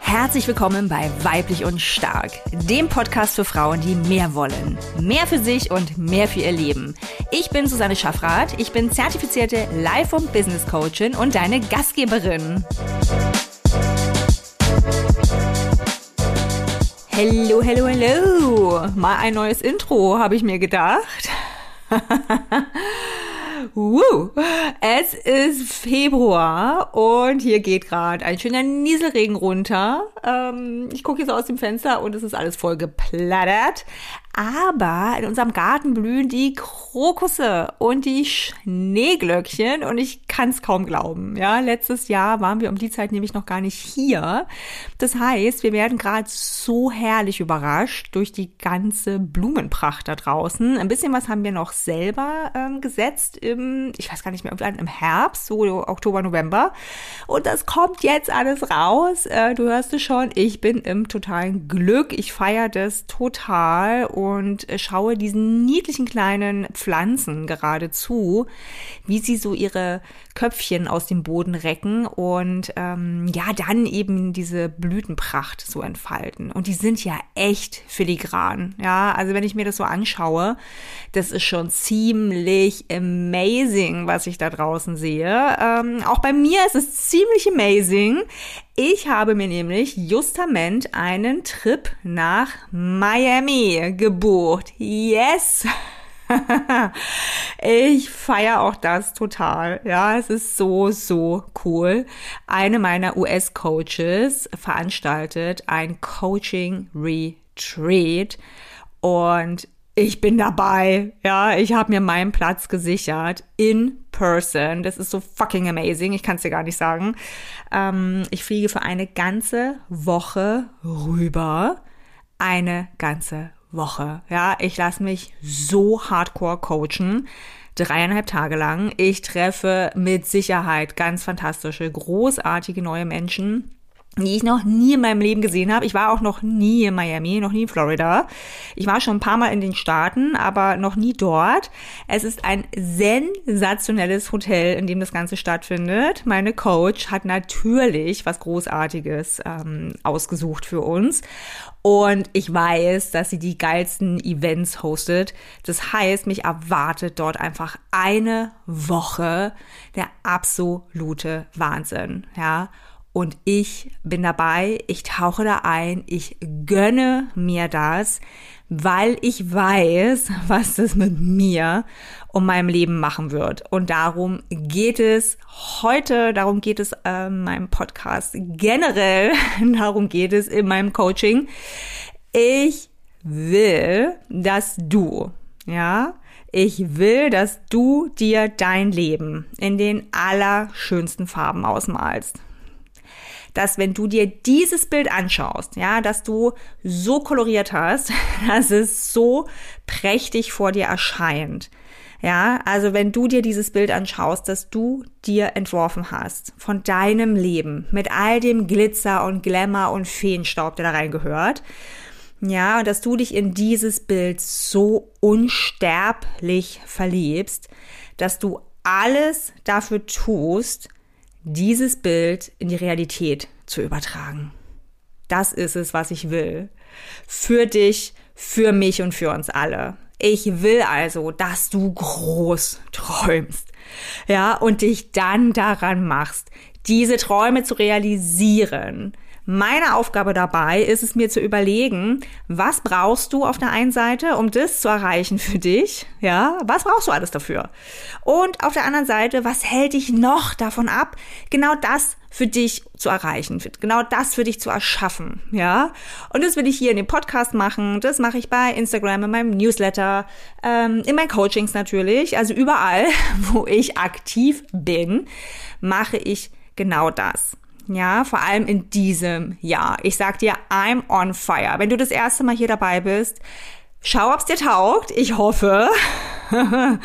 Herzlich willkommen bei Weiblich und Stark, dem Podcast für Frauen, die mehr wollen. Mehr für sich und mehr für ihr Leben. Ich bin Susanne Schaffrath, ich bin zertifizierte Life- und Business Coachin und deine Gastgeberin. Hallo, hallo, hallo. Mal ein neues Intro, habe ich mir gedacht. Woo. Es ist Februar und hier geht gerade ein schöner Nieselregen runter. Ähm, ich gucke jetzt aus dem Fenster und es ist alles voll geplattert. Aber in unserem Garten blühen die Krokusse und die Schneeglöckchen und ich kann es kaum glauben. Ja, letztes Jahr waren wir um die Zeit nämlich noch gar nicht hier. Das heißt, wir werden gerade so herrlich überrascht durch die ganze Blumenpracht da draußen. Ein bisschen was haben wir noch selber ähm, gesetzt im, ich weiß gar nicht mehr, im Herbst, so Oktober, November. Und das kommt jetzt alles raus. Äh, du hörst es schon, ich bin im totalen Glück. Ich feiere das total und schaue diesen niedlichen kleinen Pflanzen gerade zu, wie sie so ihre Köpfchen aus dem Boden recken und ähm, ja, dann eben diese Blütenpracht so entfalten. Und die sind ja echt filigran. Ja, also wenn ich mir das so anschaue, das ist schon ziemlich amazing, was ich da draußen sehe. Ähm, auch bei mir ist es ziemlich amazing. Ich habe mir nämlich justament einen Trip nach Miami gebucht. Yes! ich feiere auch das total. Ja, es ist so, so cool. Eine meiner US-Coaches veranstaltet ein Coaching Retreat und ich bin dabei. Ja, ich habe mir meinen Platz gesichert in person. Das ist so fucking amazing. Ich kann es dir gar nicht sagen. Ähm, ich fliege für eine ganze Woche rüber. Eine ganze Woche. Ja, ich lasse mich so hardcore coachen. Dreieinhalb Tage lang. Ich treffe mit Sicherheit ganz fantastische, großartige neue Menschen die ich noch nie in meinem Leben gesehen habe. Ich war auch noch nie in Miami, noch nie in Florida. Ich war schon ein paar Mal in den Staaten, aber noch nie dort. Es ist ein sensationelles Hotel, in dem das Ganze stattfindet. Meine Coach hat natürlich was Großartiges ähm, ausgesucht für uns. Und ich weiß, dass sie die geilsten Events hostet. Das heißt, mich erwartet dort einfach eine Woche der absolute Wahnsinn, ja. Und ich bin dabei, ich tauche da ein, ich gönne mir das, weil ich weiß, was das mit mir und meinem Leben machen wird. Und darum geht es heute, darum geht es äh, in meinem Podcast generell, darum geht es in meinem Coaching. Ich will, dass du, ja, ich will, dass du dir dein Leben in den allerschönsten Farben ausmalst dass wenn du dir dieses Bild anschaust, ja, dass du so koloriert hast, dass es so prächtig vor dir erscheint. Ja, also wenn du dir dieses Bild anschaust, dass du dir entworfen hast von deinem Leben mit all dem Glitzer und Glamour und Feenstaub, der da reingehört. Ja, und dass du dich in dieses Bild so unsterblich verliebst, dass du alles dafür tust, dieses Bild in die Realität zu übertragen. Das ist es, was ich will. Für dich, für mich und für uns alle. Ich will also, dass du groß träumst. Ja, und dich dann daran machst, diese Träume zu realisieren meine Aufgabe dabei ist es mir zu überlegen, was brauchst du auf der einen Seite, um das zu erreichen für dich? Ja, was brauchst du alles dafür? Und auf der anderen Seite, was hält dich noch davon ab, genau das für dich zu erreichen, genau das für dich zu erschaffen, ja. Und das will ich hier in dem Podcast machen, das mache ich bei Instagram, in meinem Newsletter, ähm, in meinen Coachings natürlich, also überall, wo ich aktiv bin, mache ich genau das. Ja, vor allem in diesem Jahr. Ich sag dir, I'm on fire. Wenn du das erste Mal hier dabei bist, schau, ob's dir taugt. Ich hoffe.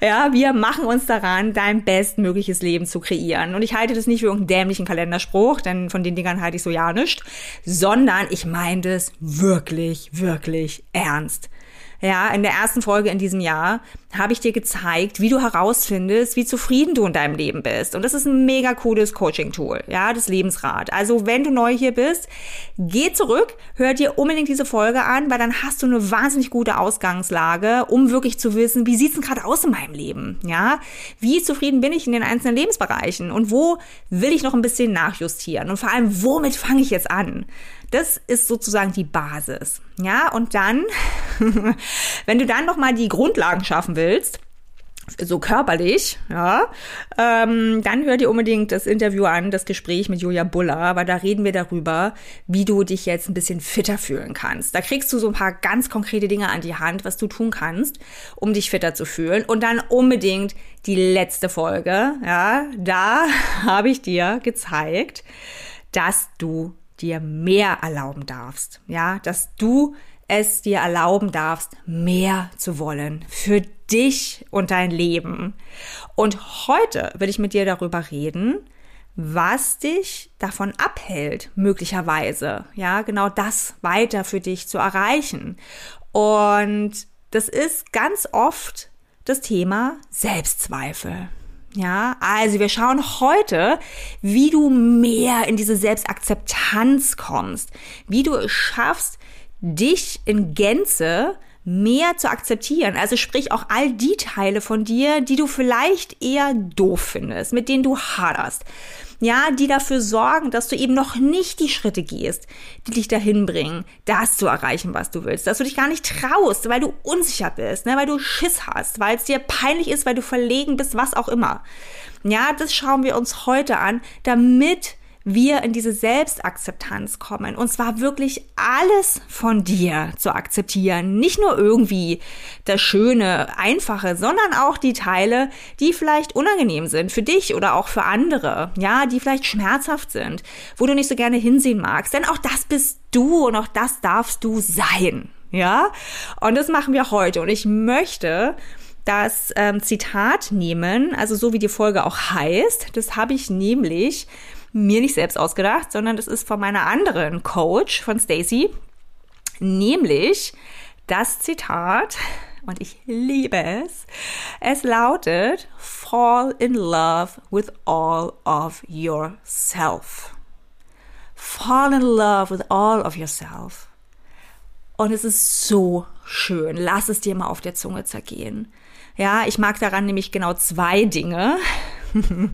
ja, wir machen uns daran, dein bestmögliches Leben zu kreieren. Und ich halte das nicht für irgendeinen dämlichen Kalenderspruch, denn von den Dingern halte ich so ja nicht, sondern ich meine das wirklich, wirklich ernst. Ja, in der ersten Folge in diesem Jahr habe ich dir gezeigt, wie du herausfindest, wie zufrieden du in deinem Leben bist. Und das ist ein mega cooles Coaching-Tool, ja, das Lebensrad. Also wenn du neu hier bist, geh zurück, hör dir unbedingt diese Folge an, weil dann hast du eine wahnsinnig gute Ausgangslage, um wirklich zu wissen, wie sieht's denn gerade aus in meinem Leben, ja? Wie zufrieden bin ich in den einzelnen Lebensbereichen und wo will ich noch ein bisschen nachjustieren und vor allem, womit fange ich jetzt an? Das ist sozusagen die Basis. Ja, und dann, wenn du dann nochmal die Grundlagen schaffen willst, so körperlich, ja, ähm, dann hör dir unbedingt das Interview an, das Gespräch mit Julia Buller, weil da reden wir darüber, wie du dich jetzt ein bisschen fitter fühlen kannst. Da kriegst du so ein paar ganz konkrete Dinge an die Hand, was du tun kannst, um dich fitter zu fühlen. Und dann unbedingt die letzte Folge, ja, da habe ich dir gezeigt, dass du dir mehr erlauben darfst, ja, dass du es dir erlauben darfst, mehr zu wollen für dich und dein Leben. Und heute will ich mit dir darüber reden, was dich davon abhält, möglicherweise, ja, genau das weiter für dich zu erreichen. Und das ist ganz oft das Thema Selbstzweifel. Ja, also wir schauen heute, wie du mehr in diese Selbstakzeptanz kommst, wie du es schaffst, dich in Gänze mehr zu akzeptieren. Also sprich auch all die Teile von dir, die du vielleicht eher doof findest, mit denen du haderst ja, die dafür sorgen, dass du eben noch nicht die Schritte gehst, die dich dahin bringen, das zu erreichen, was du willst, dass du dich gar nicht traust, weil du unsicher bist, ne, weil du Schiss hast, weil es dir peinlich ist, weil du verlegen bist, was auch immer. Ja, das schauen wir uns heute an, damit wir in diese Selbstakzeptanz kommen. Und zwar wirklich alles von dir zu akzeptieren. Nicht nur irgendwie das Schöne, Einfache, sondern auch die Teile, die vielleicht unangenehm sind für dich oder auch für andere. Ja, die vielleicht schmerzhaft sind, wo du nicht so gerne hinsehen magst. Denn auch das bist du und auch das darfst du sein. Ja, und das machen wir heute. Und ich möchte, das ähm, Zitat nehmen, also so wie die Folge auch heißt. Das habe ich nämlich mir nicht selbst ausgedacht, sondern das ist von meiner anderen Coach, von Stacy, nämlich das Zitat, und ich liebe es. Es lautet, Fall in love with all of yourself. Fall in love with all of yourself. Und es ist so schön. Lass es dir mal auf der Zunge zergehen. Ja, ich mag daran nämlich genau zwei Dinge.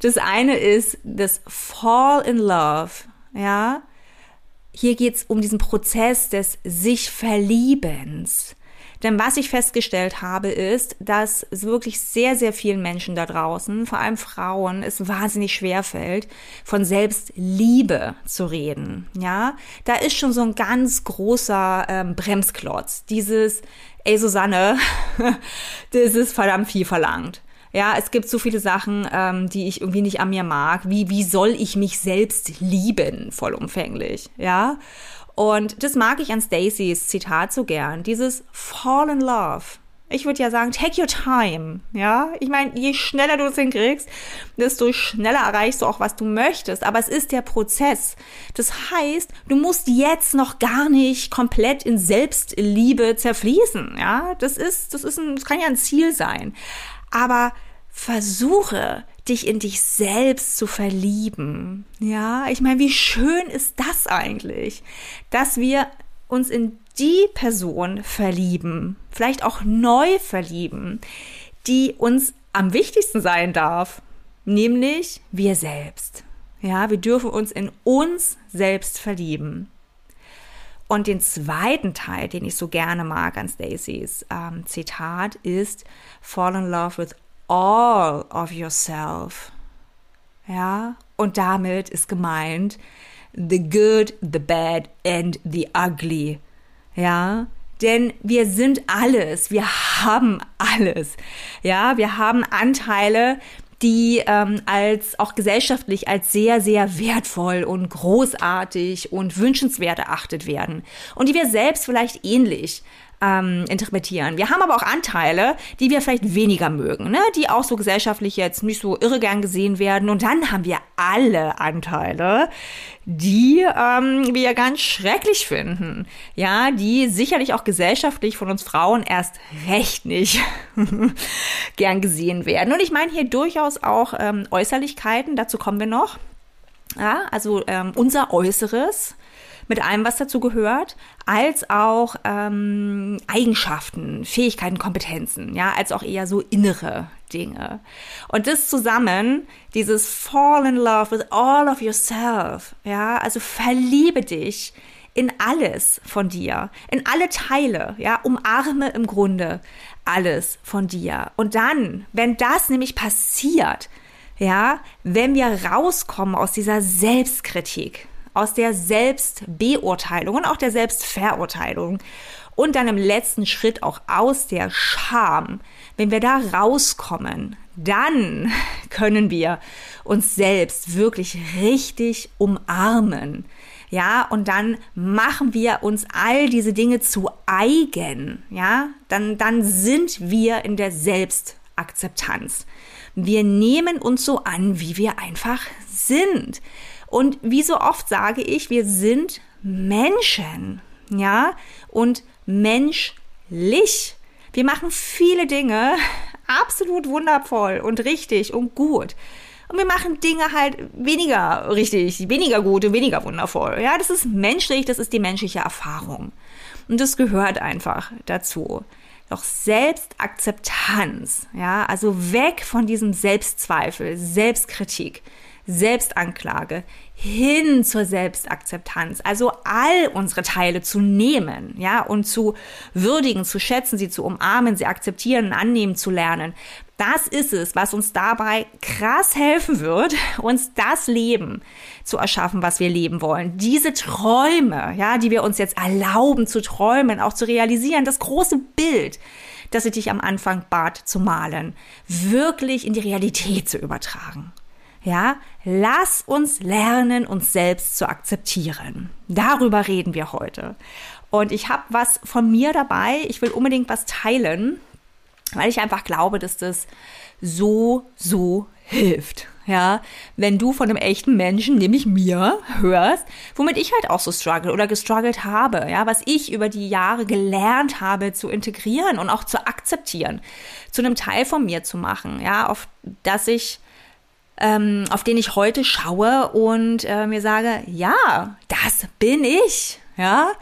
Das eine ist das Fall in Love, ja. Hier geht's um diesen Prozess des sich Verliebens. Denn was ich festgestellt habe, ist, dass es wirklich sehr, sehr vielen Menschen da draußen, vor allem Frauen, es wahnsinnig schwer fällt, von Selbstliebe zu reden. Ja, da ist schon so ein ganz großer ähm, Bremsklotz. Dieses, ey Susanne, das ist verdammt viel verlangt. Ja, es gibt so viele Sachen, ähm, die ich irgendwie nicht an mir mag. Wie, wie soll ich mich selbst lieben, vollumfänglich? Ja. Und das mag ich an Stacys Zitat so gern. Dieses Fall in Love. Ich würde ja sagen, take your time. Ja, ich meine, je schneller du es hinkriegst, desto schneller erreichst du auch, was du möchtest. Aber es ist der Prozess. Das heißt, du musst jetzt noch gar nicht komplett in Selbstliebe zerfließen. Ja, das ist, das ist ein, das kann ja ein Ziel sein. Aber versuche, dich in dich selbst zu verlieben. Ja, ich meine, wie schön ist das eigentlich, dass wir uns in die Person verlieben, vielleicht auch neu verlieben, die uns am wichtigsten sein darf, nämlich wir selbst. Ja, wir dürfen uns in uns selbst verlieben. Und den zweiten Teil, den ich so gerne mag an Stacys ähm, Zitat, ist Fall in love with all of yourself. Ja, und damit ist gemeint the good, the bad and the ugly. Ja, denn wir sind alles, wir haben alles. Ja, wir haben Anteile, die ähm, als auch gesellschaftlich als sehr, sehr wertvoll und großartig und wünschenswert erachtet werden und die wir selbst vielleicht ähnlich ähm, interpretieren. Wir haben aber auch Anteile, die wir vielleicht weniger mögen, ne? die auch so gesellschaftlich jetzt nicht so irre gern gesehen werden. Und dann haben wir alle Anteile, die ähm, wir ganz schrecklich finden. Ja, die sicherlich auch gesellschaftlich von uns Frauen erst recht nicht gern gesehen werden. Und ich meine hier durchaus auch ähm, Äußerlichkeiten, dazu kommen wir noch. Ja, also ähm, unser Äußeres mit allem, was dazu gehört, als auch ähm, Eigenschaften, Fähigkeiten, Kompetenzen, ja, als auch eher so innere Dinge. Und das zusammen, dieses Fall in love with all of yourself, ja, also verliebe dich in alles von dir, in alle Teile, ja, umarme im Grunde alles von dir. Und dann, wenn das nämlich passiert, ja, wenn wir rauskommen aus dieser Selbstkritik, aus der Selbstbeurteilung und auch der Selbstverurteilung und dann im letzten Schritt auch aus der Scham, wenn wir da rauskommen, dann können wir uns selbst wirklich richtig umarmen. Ja, und dann machen wir uns all diese Dinge zu eigen. Ja, dann, dann sind wir in der Selbstakzeptanz. Wir nehmen uns so an, wie wir einfach sind. Und wie so oft sage ich, wir sind Menschen, ja, und menschlich. Wir machen viele Dinge absolut wundervoll und richtig und gut. Und wir machen Dinge halt weniger richtig, weniger gut und weniger wundervoll. Ja, das ist menschlich, das ist die menschliche Erfahrung. Und das gehört einfach dazu. Doch Selbstakzeptanz, ja, also weg von diesem Selbstzweifel, Selbstkritik, Selbstanklage hin zur Selbstakzeptanz, also all unsere Teile zu nehmen, ja, und zu würdigen, zu schätzen, sie zu umarmen, sie akzeptieren annehmen zu lernen. Das ist es, was uns dabei krass helfen wird, uns das Leben zu erschaffen, was wir leben wollen. Diese Träume, ja, die wir uns jetzt erlauben zu träumen, auch zu realisieren, das große Bild, das ich dich am Anfang bat zu malen, wirklich in die Realität zu übertragen. Ja, lass uns lernen, uns selbst zu akzeptieren. Darüber reden wir heute. Und ich habe was von mir dabei. Ich will unbedingt was teilen, weil ich einfach glaube, dass das so, so hilft. Ja, wenn du von einem echten Menschen, nämlich mir, hörst, womit ich halt auch so struggle oder gestruggelt habe, ja, was ich über die Jahre gelernt habe zu integrieren und auch zu akzeptieren, zu einem Teil von mir zu machen, ja, auf das ich ähm, auf den ich heute schaue und äh, mir sage, ja, das bin ich, ja,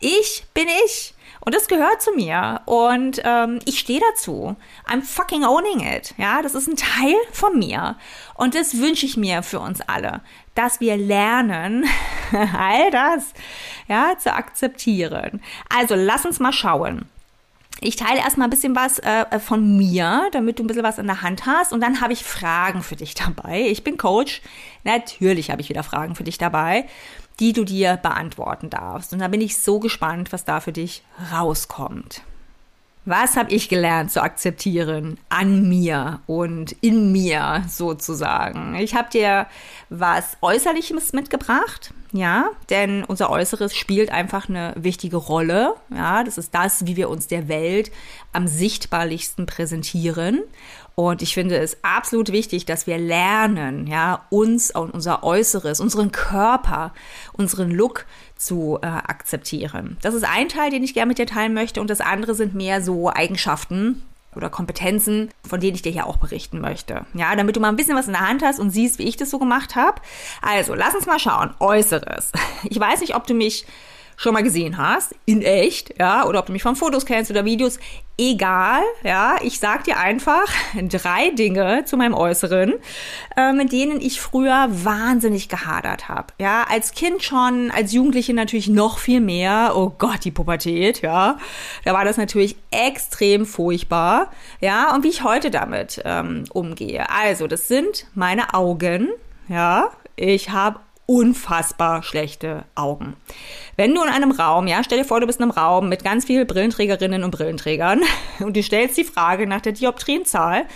ich bin ich. Und das gehört zu mir. Und ähm, ich stehe dazu. I'm fucking owning it. Ja, das ist ein Teil von mir. Und das wünsche ich mir für uns alle, dass wir lernen, all das, ja, zu akzeptieren. Also lass uns mal schauen. Ich teile erstmal ein bisschen was äh, von mir, damit du ein bisschen was in der Hand hast. Und dann habe ich Fragen für dich dabei. Ich bin Coach. Natürlich habe ich wieder Fragen für dich dabei, die du dir beantworten darfst. Und da bin ich so gespannt, was da für dich rauskommt. Was habe ich gelernt zu akzeptieren an mir und in mir sozusagen? Ich habe dir was Äußerliches mitgebracht, ja, denn unser Äußeres spielt einfach eine wichtige Rolle. Ja, das ist das, wie wir uns der Welt am sichtbarlichsten präsentieren. Und ich finde es absolut wichtig, dass wir lernen, ja, uns und unser Äußeres, unseren Körper, unseren Look zu äh, akzeptieren. Das ist ein Teil, den ich gerne mit dir teilen möchte und das andere sind mehr so Eigenschaften oder Kompetenzen, von denen ich dir hier auch berichten möchte. Ja, damit du mal ein bisschen was in der Hand hast und siehst, wie ich das so gemacht habe. Also, lass uns mal schauen. Äußeres. Ich weiß nicht, ob du mich schon mal gesehen hast, in echt, ja, oder ob du mich von Fotos kennst oder Videos, egal, ja, ich sag dir einfach drei Dinge zu meinem Äußeren, äh, mit denen ich früher wahnsinnig gehadert habe. Ja, als Kind schon, als Jugendliche natürlich noch viel mehr. Oh Gott, die Pubertät, ja, da war das natürlich extrem furchtbar, ja, und wie ich heute damit ähm, umgehe. Also, das sind meine Augen, ja, ich habe unfassbar schlechte Augen. Wenn du in einem Raum, ja, stell dir vor, du bist in einem Raum mit ganz vielen Brillenträgerinnen und Brillenträgern und du stellst die Frage nach der Dioptrienzahl.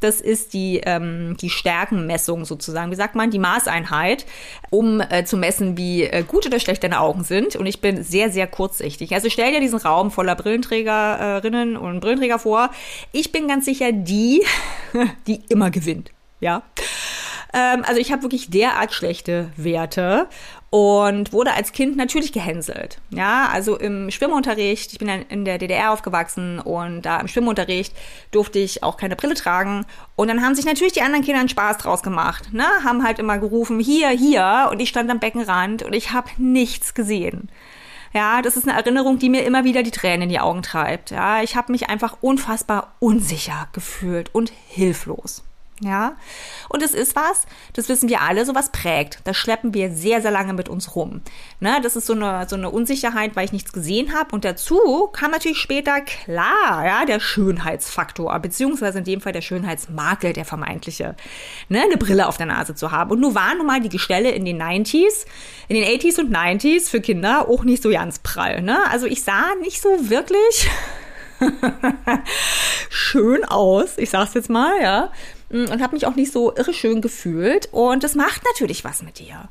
Das ist die, ähm, die Stärkenmessung sozusagen, wie sagt man, die Maßeinheit, um äh, zu messen, wie äh, gut oder schlecht deine Augen sind. Und ich bin sehr, sehr kurzsichtig. Also stell dir diesen Raum voller Brillenträgerinnen und Brillenträger vor. Ich bin ganz sicher die, die immer gewinnt. Ja. Ähm, also ich habe wirklich derart schlechte Werte und wurde als Kind natürlich gehänselt. Ja, also im Schwimmunterricht, ich bin in der DDR aufgewachsen und da im Schwimmunterricht durfte ich auch keine Brille tragen. Und dann haben sich natürlich die anderen Kinder einen Spaß draus gemacht. Ne? Haben halt immer gerufen, hier, hier. Und ich stand am Beckenrand und ich habe nichts gesehen. Ja, das ist eine Erinnerung, die mir immer wieder die Tränen in die Augen treibt. Ja, ich habe mich einfach unfassbar unsicher gefühlt und hilflos. Ja, und es ist was, das wissen wir alle, sowas prägt. Das schleppen wir sehr, sehr lange mit uns rum. Ne, das ist so eine, so eine Unsicherheit, weil ich nichts gesehen habe. Und dazu kam natürlich später klar, ja, der Schönheitsfaktor, beziehungsweise in dem Fall der Schönheitsmakel, der vermeintliche, ne, eine Brille auf der Nase zu haben. Und nun waren nun mal die Gestelle in den 90s, in den 80s und 90s für Kinder auch nicht so ganz prall. Ne? Also ich sah nicht so wirklich schön aus, ich sag's jetzt mal, ja. Mm, und habe mich auch nicht so irre schön gefühlt. Und das macht natürlich was mit dir.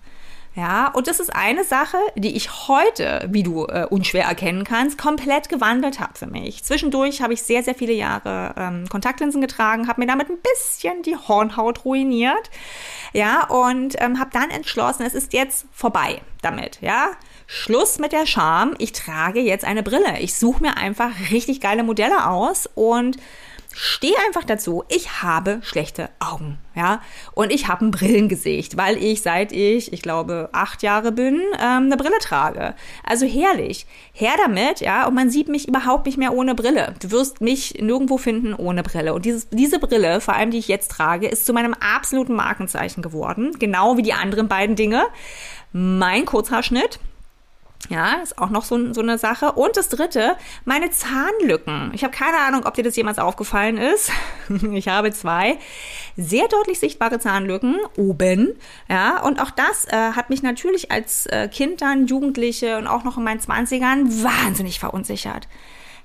Ja, und das ist eine Sache, die ich heute, wie du äh, unschwer erkennen kannst, komplett gewandelt habe für mich. Zwischendurch habe ich sehr, sehr viele Jahre ähm, Kontaktlinsen getragen, habe mir damit ein bisschen die Hornhaut ruiniert. Ja, und ähm, habe dann entschlossen, es ist jetzt vorbei damit. Ja, Schluss mit der Scham. Ich trage jetzt eine Brille. Ich suche mir einfach richtig geile Modelle aus und stehe einfach dazu, ich habe schlechte Augen, ja, und ich habe ein Brillengesicht, weil ich seit ich, ich glaube, acht Jahre bin, ähm, eine Brille trage. Also herrlich, her damit, ja, und man sieht mich überhaupt nicht mehr ohne Brille. Du wirst mich nirgendwo finden ohne Brille. Und dieses, diese Brille, vor allem die ich jetzt trage, ist zu meinem absoluten Markenzeichen geworden, genau wie die anderen beiden Dinge. Mein Kurzhaarschnitt, ja, ist auch noch so, so eine Sache. Und das dritte, meine Zahnlücken. Ich habe keine Ahnung, ob dir das jemals aufgefallen ist. ich habe zwei sehr deutlich sichtbare Zahnlücken oben. Ja, und auch das äh, hat mich natürlich als äh, Kind dann, Jugendliche und auch noch in meinen Zwanzigern wahnsinnig verunsichert.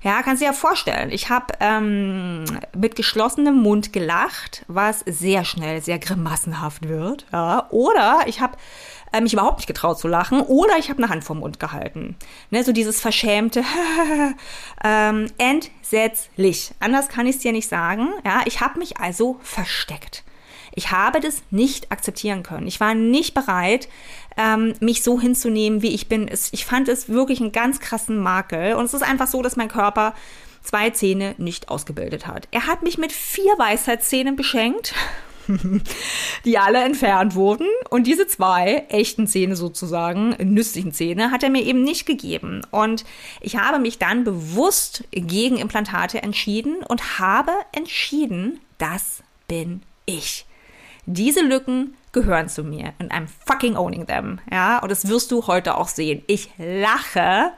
Ja, kannst du dir ja vorstellen. Ich habe ähm, mit geschlossenem Mund gelacht, was sehr schnell sehr grimassenhaft wird. Ja, oder ich habe äh, mich überhaupt nicht getraut zu lachen oder ich habe eine Hand vorm Mund gehalten. Ne, so dieses verschämte, ähm, entsetzlich. Anders kann ich es dir nicht sagen. Ja, ich habe mich also versteckt. Ich habe das nicht akzeptieren können. Ich war nicht bereit, ähm, mich so hinzunehmen, wie ich bin. Ich fand es wirklich einen ganz krassen Makel. Und es ist einfach so, dass mein Körper zwei Zähne nicht ausgebildet hat. Er hat mich mit vier Weisheitszähnen beschenkt die alle entfernt wurden. Und diese zwei echten Zähne sozusagen, nützlichen Zähne, hat er mir eben nicht gegeben. Und ich habe mich dann bewusst gegen Implantate entschieden und habe entschieden, das bin ich. Diese Lücken gehören zu mir und I'm fucking owning them. Ja, und das wirst du heute auch sehen. Ich lache,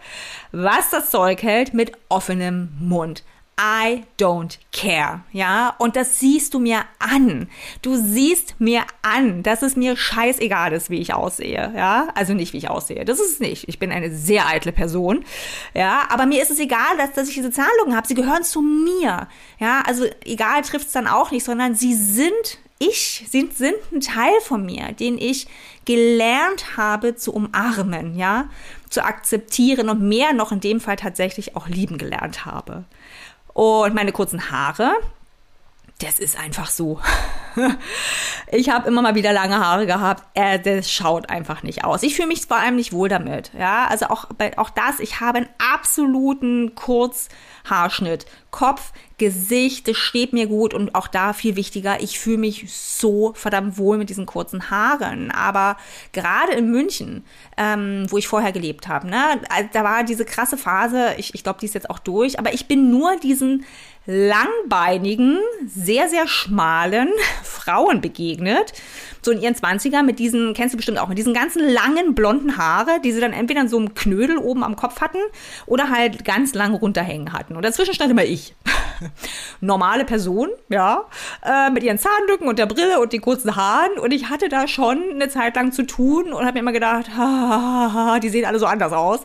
was das Zeug hält, mit offenem Mund. I don't care, ja, und das siehst du mir an. Du siehst mir an, dass es mir scheißegal ist, wie ich aussehe, ja, also nicht, wie ich aussehe, das ist es nicht. Ich bin eine sehr eitle Person, ja, aber mir ist es egal, dass, dass ich diese Zahnlücken habe, sie gehören zu mir, ja, also egal trifft es dann auch nicht, sondern sie sind ich, sind, sind ein Teil von mir, den ich gelernt habe zu umarmen, ja, zu akzeptieren und mehr noch in dem Fall tatsächlich auch lieben gelernt habe. Und meine kurzen Haare, das ist einfach so. ich habe immer mal wieder lange Haare gehabt. Äh, das schaut einfach nicht aus. Ich fühle mich vor allem nicht wohl damit. Ja, also auch, auch das, ich habe einen absoluten Kurzhaarschnitt. Kopf, Gesicht, das steht mir gut und auch da viel wichtiger, ich fühle mich so verdammt wohl mit diesen kurzen Haaren. Aber gerade in München, ähm, wo ich vorher gelebt habe, ne, da war diese krasse Phase, ich, ich glaube, die ist jetzt auch durch, aber ich bin nur diesen langbeinigen, sehr, sehr schmalen Frauen begegnet. So in ihren Zwanzigern mit diesen, kennst du bestimmt auch, mit diesen ganzen langen blonden Haare, die sie dann entweder in so einem Knödel oben am Kopf hatten oder halt ganz lang runterhängen hatten. Und dazwischen stand immer ich. Normale Person, ja, äh, mit ihren Zahnlücken und der Brille und den kurzen Haaren. Und ich hatte da schon eine Zeit lang zu tun und habe mir immer gedacht, ha, die sehen alle so anders aus.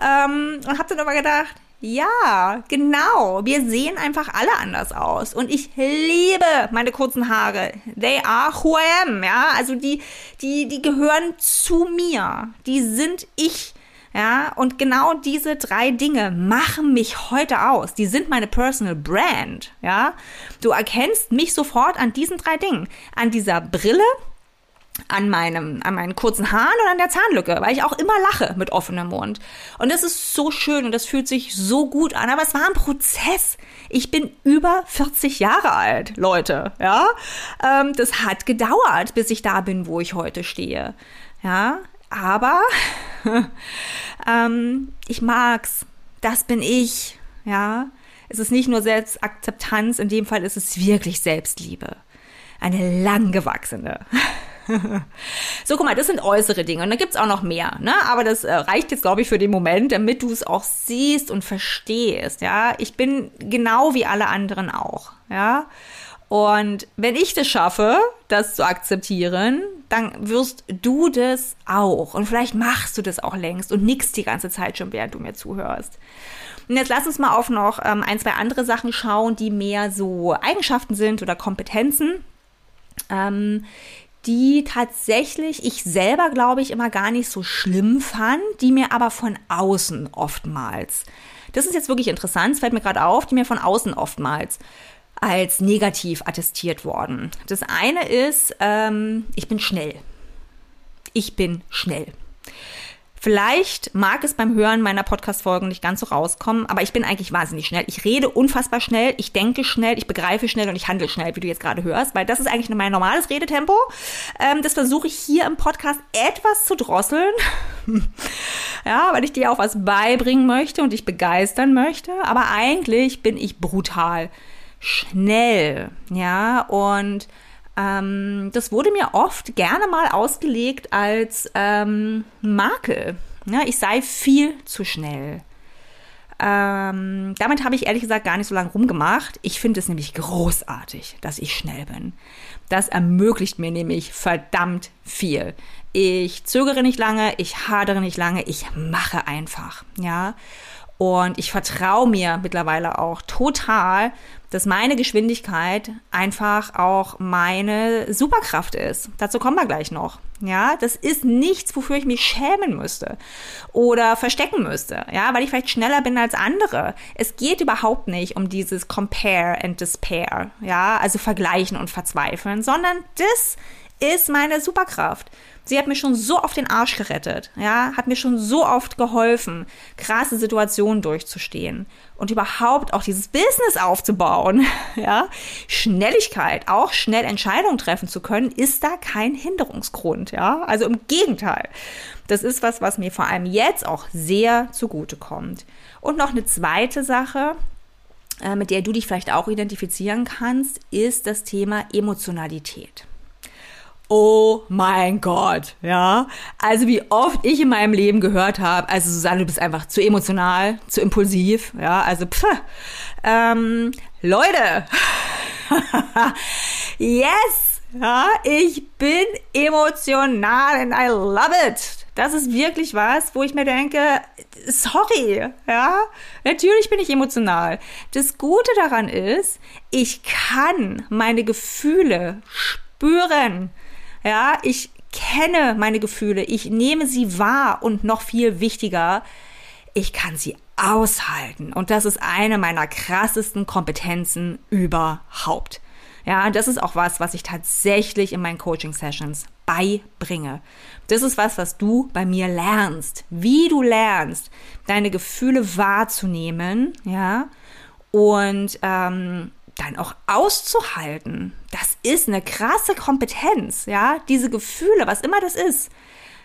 Ähm, und habe dann immer gedacht, ja, genau. Wir sehen einfach alle anders aus. Und ich liebe meine kurzen Haare. They are who I am. Ja, also die, die, die gehören zu mir. Die sind ich. Ja, und genau diese drei Dinge machen mich heute aus. Die sind meine Personal Brand. Ja, du erkennst mich sofort an diesen drei Dingen. An dieser Brille, an meinem, an meinen kurzen Haaren und an der Zahnlücke, weil ich auch immer lache mit offenem Mund. Und das ist so schön und das fühlt sich so gut an. Aber es war ein Prozess. Ich bin über 40 Jahre alt, Leute. Ja, ähm, das hat gedauert, bis ich da bin, wo ich heute stehe. Ja, aber ähm, ich mag's. Das bin ich. Ja, es ist nicht nur Selbstakzeptanz. In dem Fall ist es wirklich Selbstliebe. Eine langgewachsene. so, guck mal, das sind äußere Dinge und da gibt's auch noch mehr, ne? Aber das äh, reicht jetzt, glaube ich, für den Moment, damit du es auch siehst und verstehst, ja? Ich bin genau wie alle anderen auch, ja? Und wenn ich das schaffe, das zu akzeptieren, dann wirst du das auch. Und vielleicht machst du das auch längst und nix die ganze Zeit schon, während du mir zuhörst. Und jetzt lass uns mal auf noch ähm, ein, zwei andere Sachen schauen, die mehr so Eigenschaften sind oder Kompetenzen. Ähm, die tatsächlich ich selber, glaube ich, immer gar nicht so schlimm fand, die mir aber von außen oftmals. Das ist jetzt wirklich interessant, es fällt mir gerade auf, die mir von außen oftmals als negativ attestiert worden. Das eine ist, ähm, ich bin schnell. Ich bin schnell. Vielleicht mag es beim Hören meiner Podcast-Folgen nicht ganz so rauskommen, aber ich bin eigentlich wahnsinnig schnell. Ich rede unfassbar schnell, ich denke schnell, ich begreife schnell und ich handle schnell, wie du jetzt gerade hörst, weil das ist eigentlich mein normales Redetempo. Ähm, das versuche ich hier im Podcast etwas zu drosseln. ja, weil ich dir auch was beibringen möchte und dich begeistern möchte. Aber eigentlich bin ich brutal schnell. Ja, und ähm, das wurde mir oft gerne mal ausgelegt als ähm, Makel. Ja, ich sei viel zu schnell. Ähm, damit habe ich ehrlich gesagt gar nicht so lange rumgemacht. Ich finde es nämlich großartig, dass ich schnell bin. Das ermöglicht mir nämlich verdammt viel. Ich zögere nicht lange, ich hadere nicht lange, ich mache einfach, ja. Und ich vertraue mir mittlerweile auch total, dass meine Geschwindigkeit einfach auch meine Superkraft ist. Dazu kommen wir gleich noch. Ja, das ist nichts, wofür ich mich schämen müsste oder verstecken müsste. Ja, weil ich vielleicht schneller bin als andere. Es geht überhaupt nicht um dieses Compare and Despair. Ja, also vergleichen und verzweifeln, sondern das ist meine Superkraft. Sie hat mir schon so oft den Arsch gerettet, ja, hat mir schon so oft geholfen, krasse Situationen durchzustehen und überhaupt auch dieses Business aufzubauen, ja. Schnelligkeit, auch schnell Entscheidungen treffen zu können, ist da kein Hinderungsgrund, ja. Also im Gegenteil. Das ist was, was mir vor allem jetzt auch sehr zugute kommt. Und noch eine zweite Sache, äh, mit der du dich vielleicht auch identifizieren kannst, ist das Thema Emotionalität. Oh mein Gott, ja. Also wie oft ich in meinem Leben gehört habe, also Susanne, du bist einfach zu emotional, zu impulsiv, ja. Also pff, ähm, Leute, yes, ja, ich bin emotional and I love it. Das ist wirklich was, wo ich mir denke, sorry, ja, natürlich bin ich emotional. Das Gute daran ist, ich kann meine Gefühle spüren. Ja, ich kenne meine Gefühle, ich nehme sie wahr und noch viel wichtiger, ich kann sie aushalten. Und das ist eine meiner krassesten Kompetenzen überhaupt. Ja, das ist auch was, was ich tatsächlich in meinen Coaching-Sessions beibringe. Das ist was, was du bei mir lernst. Wie du lernst, deine Gefühle wahrzunehmen, ja, und ähm, dann auch auszuhalten, das ist eine krasse Kompetenz, ja, diese Gefühle, was immer das ist.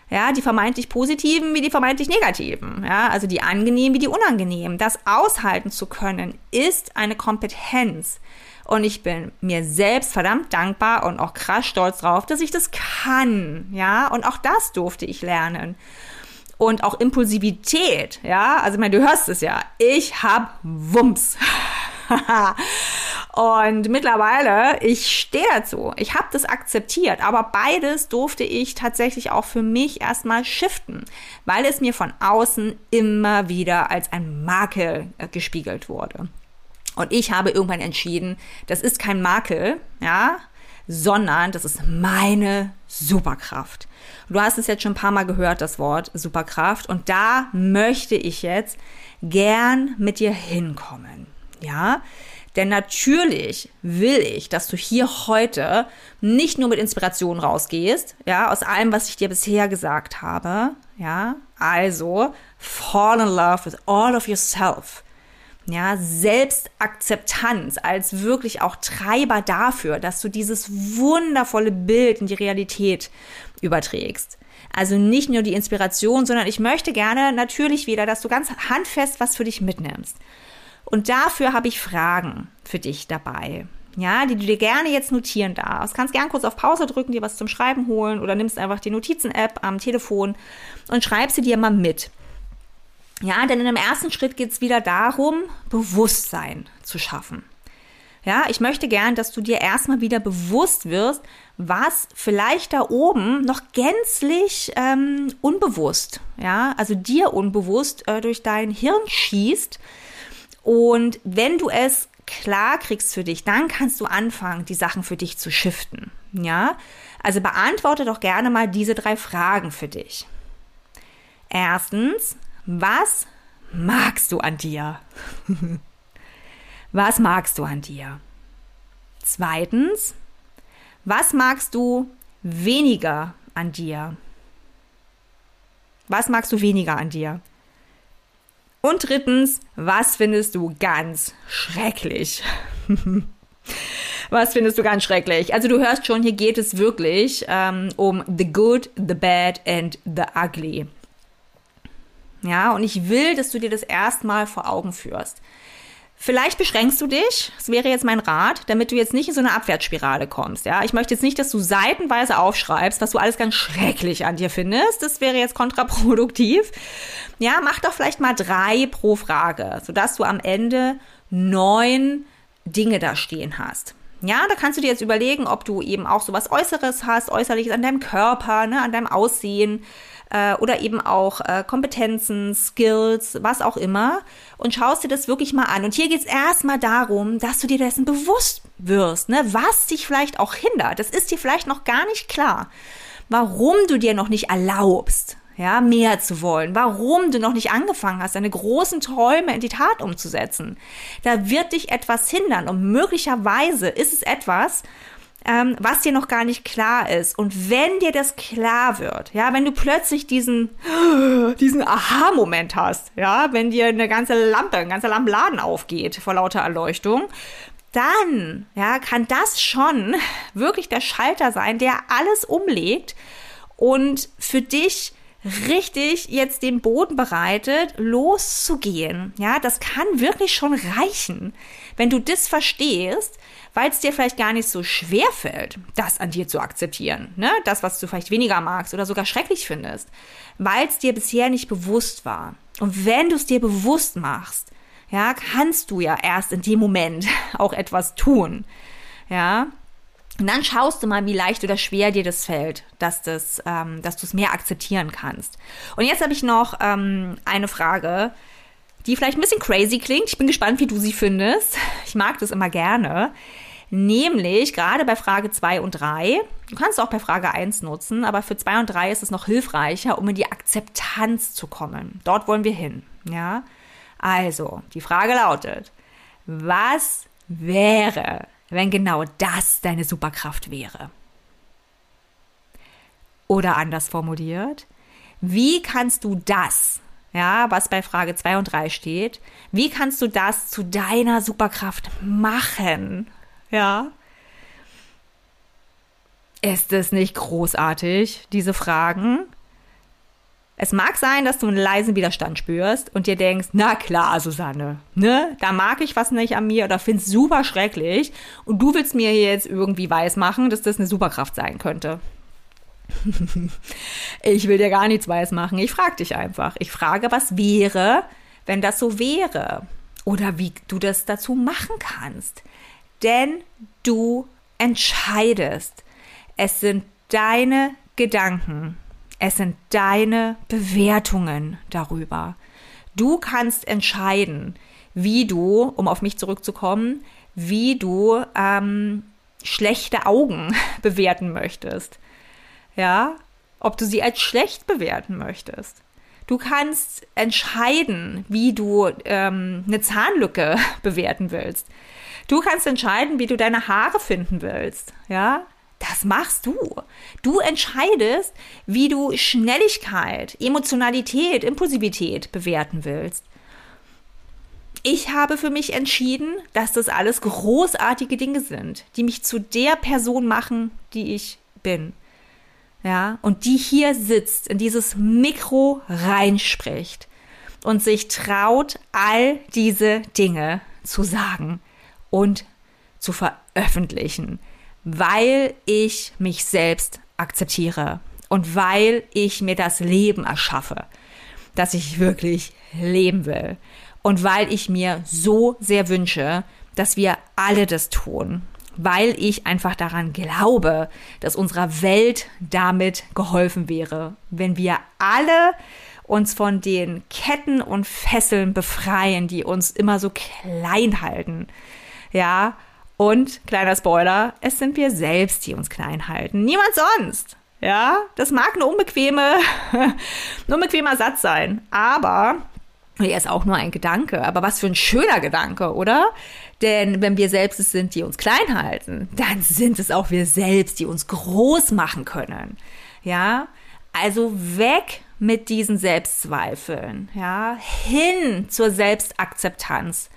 Ja, die vermeintlich positiven wie die vermeintlich negativen, ja, also die angenehmen wie die unangenehmen. Das aushalten zu können, ist eine Kompetenz. Und ich bin mir selbst verdammt dankbar und auch krass stolz drauf, dass ich das kann, ja, und auch das durfte ich lernen. Und auch Impulsivität, ja, also ich meine, du hörst es ja, ich hab Wumms. Und mittlerweile, ich stehe dazu. Ich habe das akzeptiert. Aber beides durfte ich tatsächlich auch für mich erstmal shiften, weil es mir von außen immer wieder als ein Makel äh, gespiegelt wurde. Und ich habe irgendwann entschieden, das ist kein Makel, ja, sondern das ist meine Superkraft. Du hast es jetzt schon ein paar Mal gehört, das Wort Superkraft. Und da möchte ich jetzt gern mit dir hinkommen. Ja, Denn natürlich will ich, dass du hier heute nicht nur mit Inspiration rausgehst, ja, aus allem, was ich dir bisher gesagt habe, ja. Also, fall in love with all of yourself. Ja, Selbstakzeptanz als wirklich auch Treiber dafür, dass du dieses wundervolle Bild in die Realität überträgst. Also nicht nur die Inspiration, sondern ich möchte gerne natürlich wieder, dass du ganz handfest was für dich mitnimmst. Und dafür habe ich Fragen für dich dabei. Ja, die du dir gerne jetzt notieren darfst. Kannst gern kurz auf Pause drücken, dir was zum Schreiben holen oder nimmst einfach die Notizen-App am Telefon und schreibst sie dir mal mit. Ja, denn in dem ersten Schritt geht es wieder darum, Bewusstsein zu schaffen. Ja, ich möchte gern, dass du dir erstmal wieder bewusst wirst, was vielleicht da oben noch gänzlich ähm, unbewusst, ja, also dir unbewusst äh, durch dein Hirn schießt. Und wenn du es klar kriegst für dich, dann kannst du anfangen, die Sachen für dich zu shiften. Ja, also beantworte doch gerne mal diese drei Fragen für dich. Erstens, was magst du an dir? was magst du an dir? Zweitens, was magst du weniger an dir? Was magst du weniger an dir? Und drittens, was findest du ganz schrecklich? was findest du ganz schrecklich? Also du hörst schon, hier geht es wirklich ähm, um the good, the bad and the ugly. Ja, und ich will, dass du dir das erstmal vor Augen führst. Vielleicht beschränkst du dich, das wäre jetzt mein Rat, damit du jetzt nicht in so eine Abwärtsspirale kommst. Ja, ich möchte jetzt nicht, dass du seitenweise aufschreibst, was du alles ganz schrecklich an dir findest. Das wäre jetzt kontraproduktiv. Ja, mach doch vielleicht mal drei pro Frage, sodass du am Ende neun Dinge da stehen hast. Ja, da kannst du dir jetzt überlegen, ob du eben auch so was Äußeres hast, Äußerliches an deinem Körper, ne, an deinem Aussehen, äh, oder eben auch äh, Kompetenzen, Skills, was auch immer und schaust dir das wirklich mal an. Und hier geht es erstmal darum, dass du dir dessen bewusst wirst, ne, was dich vielleicht auch hindert. Das ist dir vielleicht noch gar nicht klar, warum du dir noch nicht erlaubst, ja, mehr zu wollen, warum du noch nicht angefangen hast, deine großen Träume in die Tat umzusetzen. Da wird dich etwas hindern und möglicherweise ist es etwas, ähm, was dir noch gar nicht klar ist. Und wenn dir das klar wird, ja, wenn du plötzlich diesen, diesen Aha-Moment hast, ja, wenn dir eine ganze Lampe, ein ganzer Lampenladen aufgeht vor lauter Erleuchtung, dann, ja, kann das schon wirklich der Schalter sein, der alles umlegt und für dich richtig jetzt den Boden bereitet, loszugehen. Ja, das kann wirklich schon reichen, wenn du das verstehst, weil es dir vielleicht gar nicht so schwer fällt, das an dir zu akzeptieren. Ne? Das, was du vielleicht weniger magst oder sogar schrecklich findest, weil es dir bisher nicht bewusst war. Und wenn du es dir bewusst machst, ja, kannst du ja erst in dem Moment auch etwas tun. Ja, und dann schaust du mal, wie leicht oder schwer dir das fällt, dass, das, ähm, dass du es mehr akzeptieren kannst. Und jetzt habe ich noch ähm, eine Frage, die vielleicht ein bisschen crazy klingt. Ich bin gespannt, wie du sie findest. Ich mag das immer gerne. Nämlich gerade bei Frage 2 und 3, du kannst auch bei Frage 1 nutzen, aber für 2 und 3 ist es noch hilfreicher, um in die Akzeptanz zu kommen. Dort wollen wir hin. Ja? Also, die Frage lautet, was wäre, wenn genau das deine Superkraft wäre? Oder anders formuliert, wie kannst du das, ja, was bei Frage 2 und 3 steht, wie kannst du das zu deiner Superkraft machen? Ja. Ist es nicht großartig, diese Fragen? Es mag sein, dass du einen leisen Widerstand spürst und dir denkst, na klar, Susanne, ne, da mag ich was nicht an mir oder find's super schrecklich und du willst mir jetzt irgendwie weismachen, dass das eine Superkraft sein könnte. ich will dir gar nichts weismachen. Ich frage dich einfach. Ich frage, was wäre, wenn das so wäre? Oder wie du das dazu machen kannst denn du entscheidest. Es sind deine Gedanken, es sind deine Bewertungen darüber. Du kannst entscheiden, wie du, um auf mich zurückzukommen, wie du ähm, schlechte Augen bewerten möchtest. Ja, ob du sie als schlecht bewerten möchtest. Du kannst entscheiden, wie du ähm, eine Zahnlücke bewerten willst. Du kannst entscheiden, wie du deine Haare finden willst. Ja, das machst du. Du entscheidest, wie du Schnelligkeit, Emotionalität, Impulsivität bewerten willst. Ich habe für mich entschieden, dass das alles großartige Dinge sind, die mich zu der Person machen, die ich bin. Ja, und die hier sitzt, in dieses Mikro reinspricht und sich traut, all diese Dinge zu sagen und zu veröffentlichen weil ich mich selbst akzeptiere und weil ich mir das Leben erschaffe, das ich wirklich leben will und weil ich mir so sehr wünsche, dass wir alle das tun, weil ich einfach daran glaube, dass unserer Welt damit geholfen wäre, wenn wir alle uns von den Ketten und Fesseln befreien, die uns immer so klein halten. Ja, und kleiner Spoiler, es sind wir selbst, die uns klein halten. Niemand sonst. Ja, das mag eine unbequeme, ein unbequemer Satz sein, aber er ist auch nur ein Gedanke. Aber was für ein schöner Gedanke, oder? Denn wenn wir selbst es sind, die uns klein halten, dann sind es auch wir selbst, die uns groß machen können. Ja, also weg mit diesen Selbstzweifeln, ja, hin zur Selbstakzeptanz.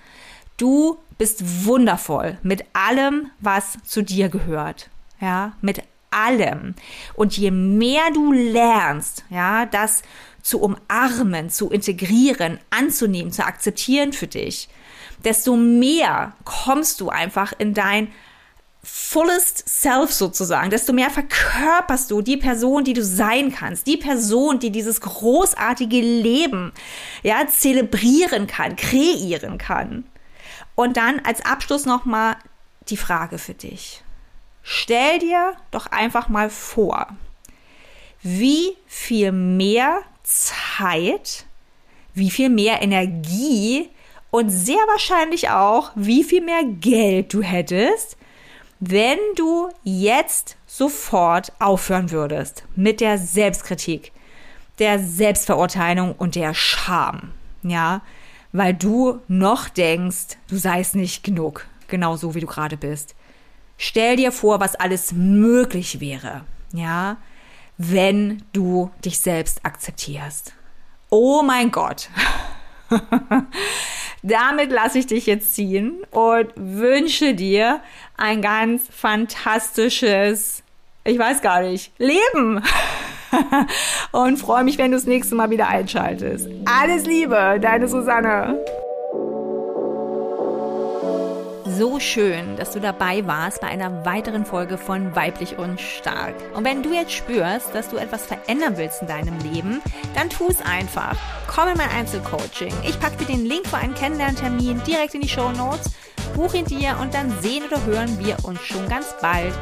Du bist wundervoll mit allem, was zu dir gehört. Ja, mit allem. Und je mehr du lernst, ja, das zu umarmen, zu integrieren, anzunehmen, zu akzeptieren für dich, desto mehr kommst du einfach in dein fullest self sozusagen, desto mehr verkörperst du die Person, die du sein kannst, die Person, die dieses großartige Leben, ja, zelebrieren kann, kreieren kann. Und dann als Abschluss nochmal die Frage für dich. Stell dir doch einfach mal vor, wie viel mehr Zeit, wie viel mehr Energie und sehr wahrscheinlich auch, wie viel mehr Geld du hättest, wenn du jetzt sofort aufhören würdest mit der Selbstkritik, der Selbstverurteilung und der Scham. Ja, weil du noch denkst, du seist nicht genug, genau so wie du gerade bist. Stell dir vor, was alles möglich wäre, ja, wenn du dich selbst akzeptierst. Oh mein Gott. Damit lasse ich dich jetzt ziehen und wünsche dir ein ganz fantastisches, ich weiß gar nicht, Leben. und freue mich, wenn du das nächste Mal wieder einschaltest. Alles Liebe, deine Susanne. So schön, dass du dabei warst bei einer weiteren Folge von Weiblich und Stark. Und wenn du jetzt spürst, dass du etwas verändern willst in deinem Leben, dann tu es einfach. Komm in mein Einzelcoaching. Ich packe dir den Link für einen Kennenlerntermin direkt in die Show Notes buch ihn dir und dann sehen oder hören wir uns schon ganz bald.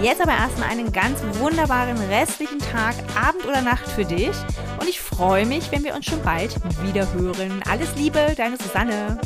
Jetzt aber erstmal einen ganz wunderbaren restlichen Tag, Abend oder Nacht für dich und ich freue mich, wenn wir uns schon bald wieder hören. Alles Liebe, deine Susanne.